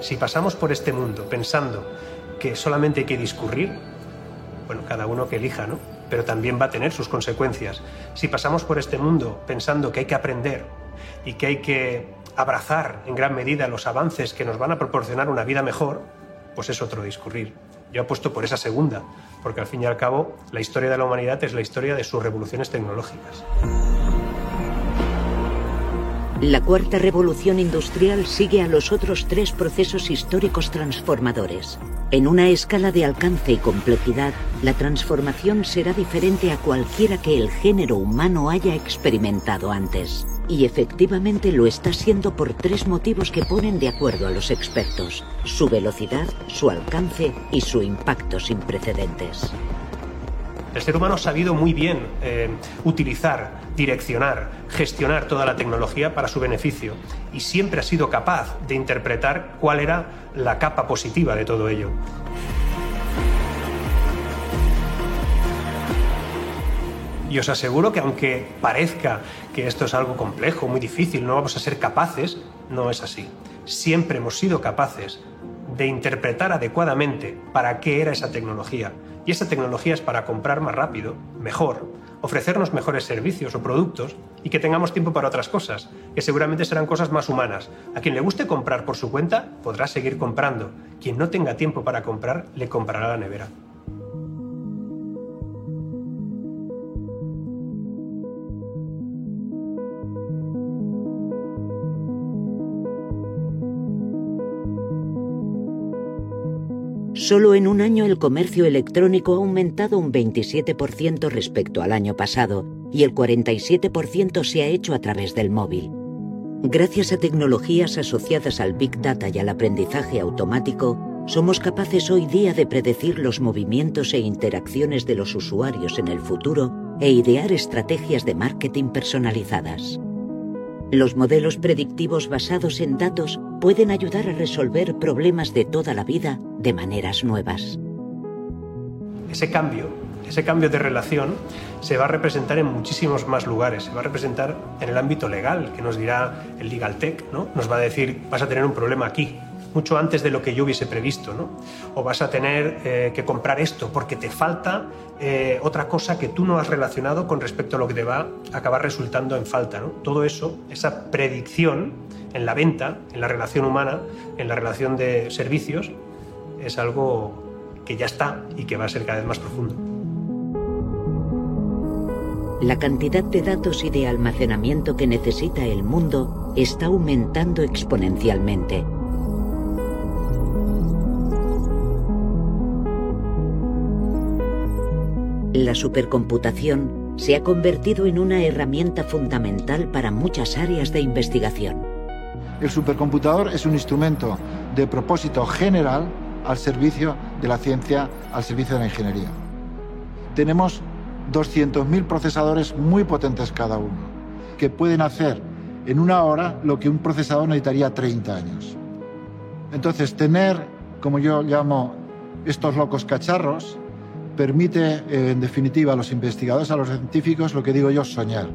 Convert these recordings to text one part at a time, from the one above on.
Si pasamos por este mundo pensando que solamente hay que discurrir, bueno, cada uno que elija, ¿no? Pero también va a tener sus consecuencias. Si pasamos por este mundo pensando que hay que aprender y que hay que abrazar en gran medida los avances que nos van a proporcionar una vida mejor, pues es otro discurrir. Yo apuesto por esa segunda, porque al fin y al cabo la historia de la humanidad es la historia de sus revoluciones tecnológicas. La cuarta revolución industrial sigue a los otros tres procesos históricos transformadores. En una escala de alcance y complejidad, la transformación será diferente a cualquiera que el género humano haya experimentado antes. Y efectivamente lo está siendo por tres motivos que ponen de acuerdo a los expertos. Su velocidad, su alcance y su impacto sin precedentes. El ser humano ha sabido muy bien eh, utilizar, direccionar, gestionar toda la tecnología para su beneficio y siempre ha sido capaz de interpretar cuál era la capa positiva de todo ello. Y os aseguro que aunque parezca que esto es algo complejo, muy difícil, no vamos a ser capaces, no es así. Siempre hemos sido capaces de interpretar adecuadamente para qué era esa tecnología. Y esa tecnología es para comprar más rápido, mejor, ofrecernos mejores servicios o productos y que tengamos tiempo para otras cosas, que seguramente serán cosas más humanas. A quien le guste comprar por su cuenta, podrá seguir comprando. Quien no tenga tiempo para comprar, le comprará la nevera. Solo en un año el comercio electrónico ha aumentado un 27% respecto al año pasado y el 47% se ha hecho a través del móvil. Gracias a tecnologías asociadas al Big Data y al aprendizaje automático, somos capaces hoy día de predecir los movimientos e interacciones de los usuarios en el futuro e idear estrategias de marketing personalizadas. Los modelos predictivos basados en datos pueden ayudar a resolver problemas de toda la vida de maneras nuevas. Ese cambio, ese cambio de relación se va a representar en muchísimos más lugares. Se va a representar en el ámbito legal, que nos dirá el Legal Tech, ¿no? Nos va a decir, vas a tener un problema aquí, mucho antes de lo que yo hubiese previsto, ¿no? O vas a tener eh, que comprar esto porque te falta eh, otra cosa que tú no has relacionado con respecto a lo que te va a acabar resultando en falta, ¿no? Todo eso, esa predicción en la venta, en la relación humana, en la relación de servicios, es algo que ya está y que va a ser cada vez más profundo. La cantidad de datos y de almacenamiento que necesita el mundo está aumentando exponencialmente. La supercomputación se ha convertido en una herramienta fundamental para muchas áreas de investigación. El supercomputador es un instrumento de propósito general al servicio de la ciencia, al servicio de la ingeniería. Tenemos 200.000 procesadores muy potentes cada uno, que pueden hacer en una hora lo que un procesador necesitaría 30 años. Entonces, tener, como yo llamo, estos locos cacharros, permite, eh, en definitiva, a los investigadores, a los científicos, lo que digo yo, soñar.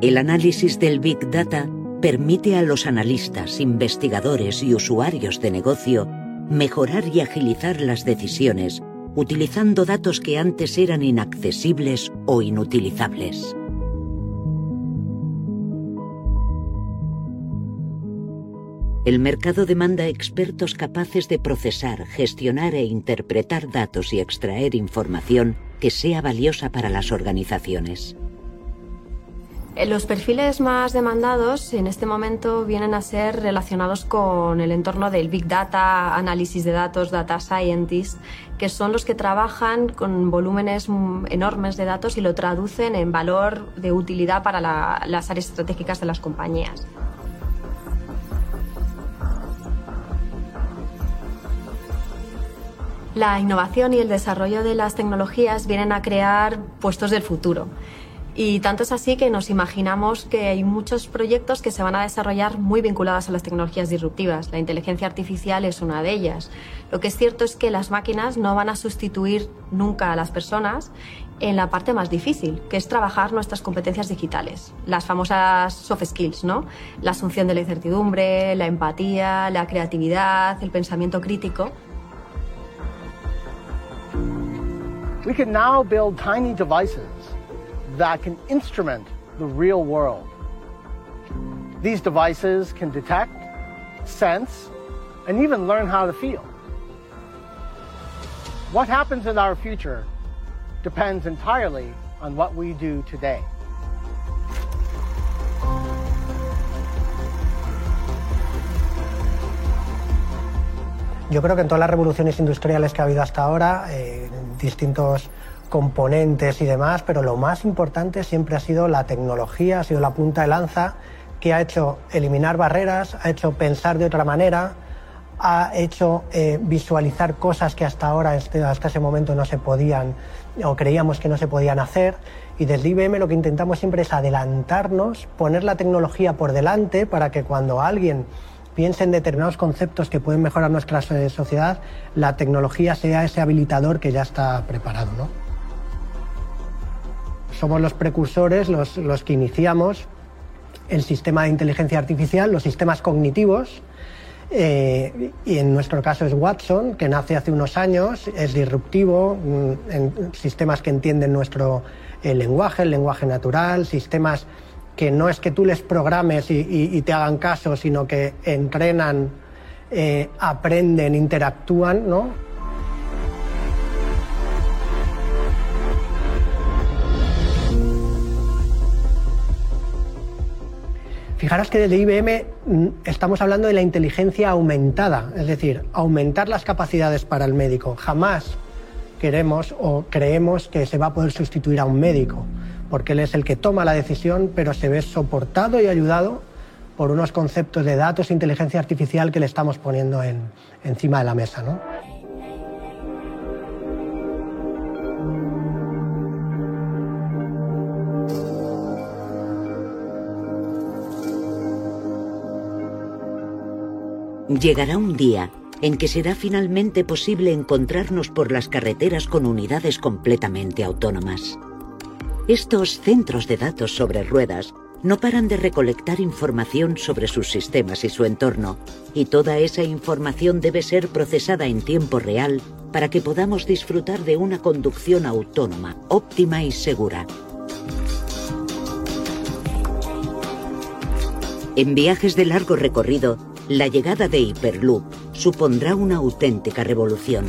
El análisis del Big Data permite a los analistas, investigadores y usuarios de negocio mejorar y agilizar las decisiones utilizando datos que antes eran inaccesibles o inutilizables. El mercado demanda expertos capaces de procesar, gestionar e interpretar datos y extraer información que sea valiosa para las organizaciones. Eh, los perfiles más demandados en este momento vienen a ser relacionados con el entorno del Big Data, análisis de datos, data scientists, que son los que trabajan con volúmenes enormes de datos y lo traducen en valor de utilidad para las áreas estratégicas de las compañías. La innovación y el desarrollo de las tecnologías vienen a crear puestos del futuro. Y tanto es así que nos imaginamos que hay muchos proyectos que se van a desarrollar muy vinculados a las tecnologías disruptivas. La inteligencia artificial es una de ellas. Lo que es cierto es que las máquinas no van a sustituir nunca a las personas en la parte más difícil, que es trabajar nuestras competencias digitales, las famosas soft skills, ¿no? La asunción de la incertidumbre, la empatía, la creatividad, el pensamiento crítico. We can now build tiny devices that can instrument the real world. These devices can detect, sense, and even learn how to feel. What happens in our future depends entirely on what we do today. Yo creo que en todas las revoluciones industriales que ha habido hasta ahora, eh, distintos componentes y demás, pero lo más importante siempre ha sido la tecnología, ha sido la punta de lanza que ha hecho eliminar barreras, ha hecho pensar de otra manera, ha hecho eh, visualizar cosas que hasta ahora, este, hasta ese momento no se podían o creíamos que no se podían hacer. Y desde IBM lo que intentamos siempre es adelantarnos, poner la tecnología por delante para que cuando alguien piense en determinados conceptos que pueden mejorar nuestra sociedad, la tecnología sea ese habilitador que ya está preparado. ¿no? Somos los precursores, los, los que iniciamos el sistema de inteligencia artificial, los sistemas cognitivos, eh, y en nuestro caso es Watson, que nace hace unos años, es disruptivo mm, sistemas que entienden nuestro lenguaje, el lenguaje natural, sistemas que no es que tú les programes y, te hagan caso, sino que entrenan, eh, aprenden, interactúan, ¿no? Fijaros que desde IBM mm, estamos hablando de la inteligencia aumentada, es decir, aumentar las capacidades para el médico. Jamás queremos o creemos que se va a poder sustituir a un médico porque él es el que toma la decisión, pero se ve soportado y ayudado por unos conceptos de datos e inteligencia artificial que le estamos poniendo encima de la mesa. Llegará un día en que será finalmente posible encontrarnos por las carreteras con unidades completamente autónomas. Estos centros de datos sobre ruedas no paran de recolectar información sobre sus sistemas y su entorno, y toda esa información debe ser procesada en tiempo real para que podamos disfrutar de una conducción autónoma, óptima y segura. En viajes de largo recorrido, la llegada de Hyperloop supondrá una auténtica revolución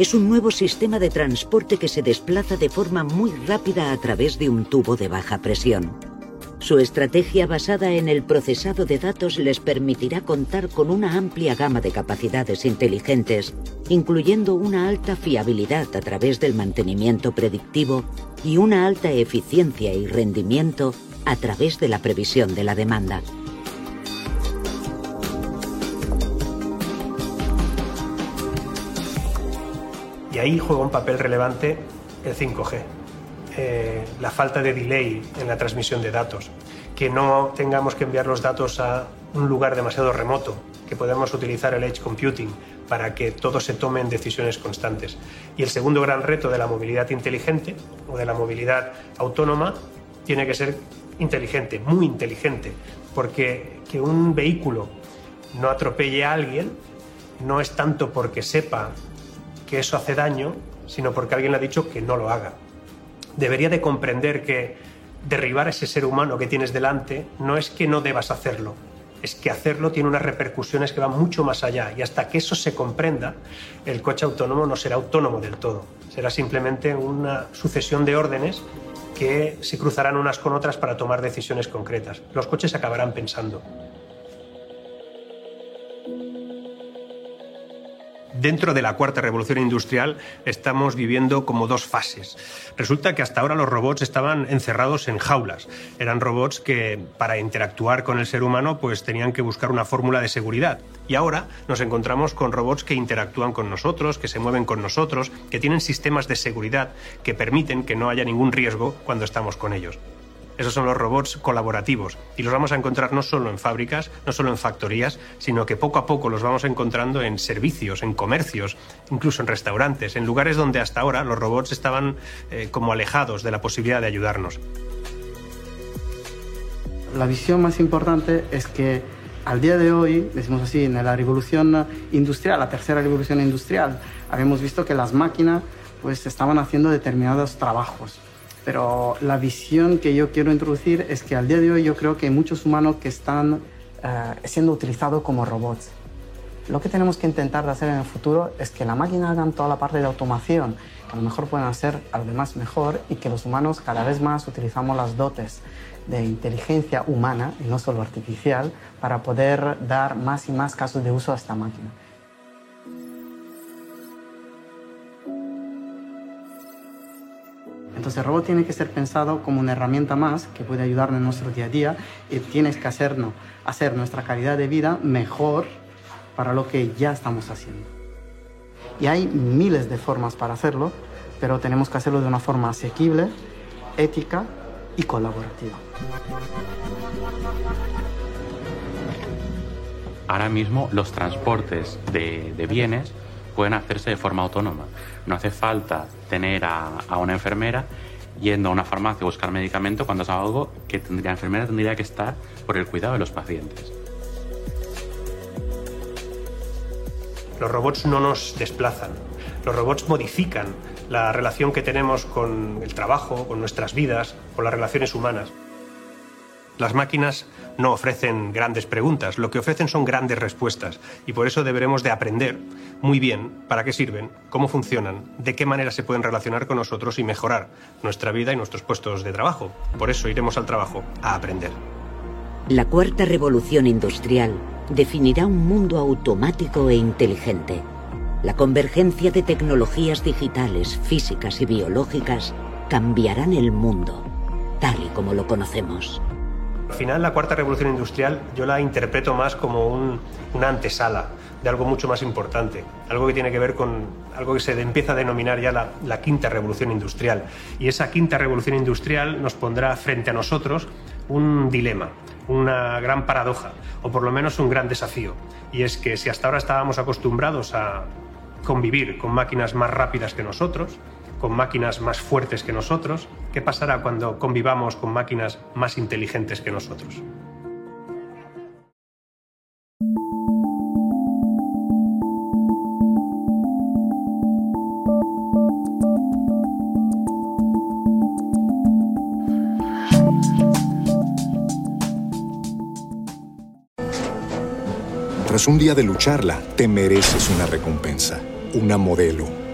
es un nuevo sistema de transporte que se desplaza de forma muy rápida a través de un tubo de baja presión. Su estrategia basada en el procesado de datos les permitirá contar con una amplia gama de capacidades inteligentes, incluyendo una alta fiabilidad a través del mantenimiento predictivo y una alta eficiencia y rendimiento a través de la previsión de la demanda. Ahí juega un papel relevante el 5G. Eh, la falta de delay en la transmisión de datos, que no tengamos que enviar los datos a un lugar demasiado remoto, que podamos utilizar el edge computing para que todos se tomen decisiones constantes. Y el segundo gran reto de la movilidad inteligente o de la movilidad autónoma tiene que ser inteligente, muy inteligente, porque que un vehículo no atropelle a alguien no es tanto porque sepa que eso hace daño, sino porque alguien le ha dicho que no lo haga debería de comprender que derribar ese ser humano que tienes delante no es que no debas hacerlo, es que hacerlo tiene unas repercusiones que van mucho más allá y hasta que eso se comprenda, el coche autónomo no será autónomo del todo, será simplemente una sucesión de órdenes que se cruzarán unas con otras para tomar decisiones concretas. Los coches acabarán pensando. Dentro de la cuarta revolución industrial estamos viviendo como dos fases. Resulta que hasta ahora los robots estaban encerrados en jaulas. Eran robots que para interactuar con el ser humano pues tenían que buscar una fórmula de seguridad. Y ahora nos encontramos con robots que interactúan con nosotros, que se mueven con nosotros, que tienen sistemas de seguridad que permiten que no haya ningún riesgo cuando estamos con ellos. Esos son los robots colaborativos y los vamos a encontrar no solo en fábricas, no solo en factorías, sino que poco a poco los vamos encontrando en servicios, en comercios, incluso en restaurantes, en lugares donde hasta ahora los robots estaban eh, como alejados de la posibilidad de ayudarnos. La visión más importante es que al día de hoy, decimos así, en la revolución industrial, la tercera revolución industrial, habíamos visto que las máquinas pues estaban haciendo determinados trabajos pero la visión que yo quiero introducir es que al día de hoy yo creo que hay muchos humanos que están eh, siendo utilizados como robots. Lo que tenemos que intentar hacer en el futuro es que la máquina hagan toda la parte de automación, que a lo mejor pueden hacer algo demás mejor y que los humanos cada vez más utilizamos las dotes de inteligencia humana y no solo artificial para poder dar más y más casos de uso a esta máquina. Entonces el tiene que ser pensado como una herramienta más que puede ayudarnos en nuestro día a día y tienes que hacernos, hacer nuestra calidad de vida mejor para lo que ya estamos haciendo. Y hay miles de formas para hacerlo, pero tenemos que hacerlo de una forma asequible, ética y colaborativa. Ahora mismo los transportes de bienes pueden hacerse de forma autónoma. No hace falta tener a, una enfermera yendo a una farmacia a buscar medicamento cuando es algo que la enfermera tendría que estar por el cuidado de los pacientes. Los robots no nos desplazan, los robots modifican la relación que tenemos con el trabajo, con nuestras vidas, con las relaciones humanas. Las máquinas no ofrecen grandes preguntas, lo que ofrecen son grandes respuestas y por eso deberemos de aprender muy bien para qué sirven, cómo funcionan, de qué manera se pueden relacionar con nosotros y mejorar nuestra vida y nuestros puestos de trabajo. Por eso iremos al trabajo a aprender. La cuarta revolución industrial definirá un mundo automático e inteligente. La convergencia de tecnologías digitales, físicas y biológicas cambiarán el mundo, tal y como lo conocemos. Al final, la cuarta revolución industrial yo la interpreto más como una antesala de algo mucho más importante, algo que tiene que ver con algo que se empieza a denominar ya la, la quinta revolución industrial. Y esa quinta revolución industrial nos pondrá frente a nosotros un dilema, una gran paradoja, o por lo menos un gran desafío. Y es que si hasta ahora estábamos acostumbrados a convivir con máquinas más rápidas que nosotros, con máquinas más fuertes que nosotros? ¿Qué pasará cuando convivamos con máquinas más inteligentes que nosotros? Tras un día de lucharla, te mereces una recompensa, una modelo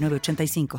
906985.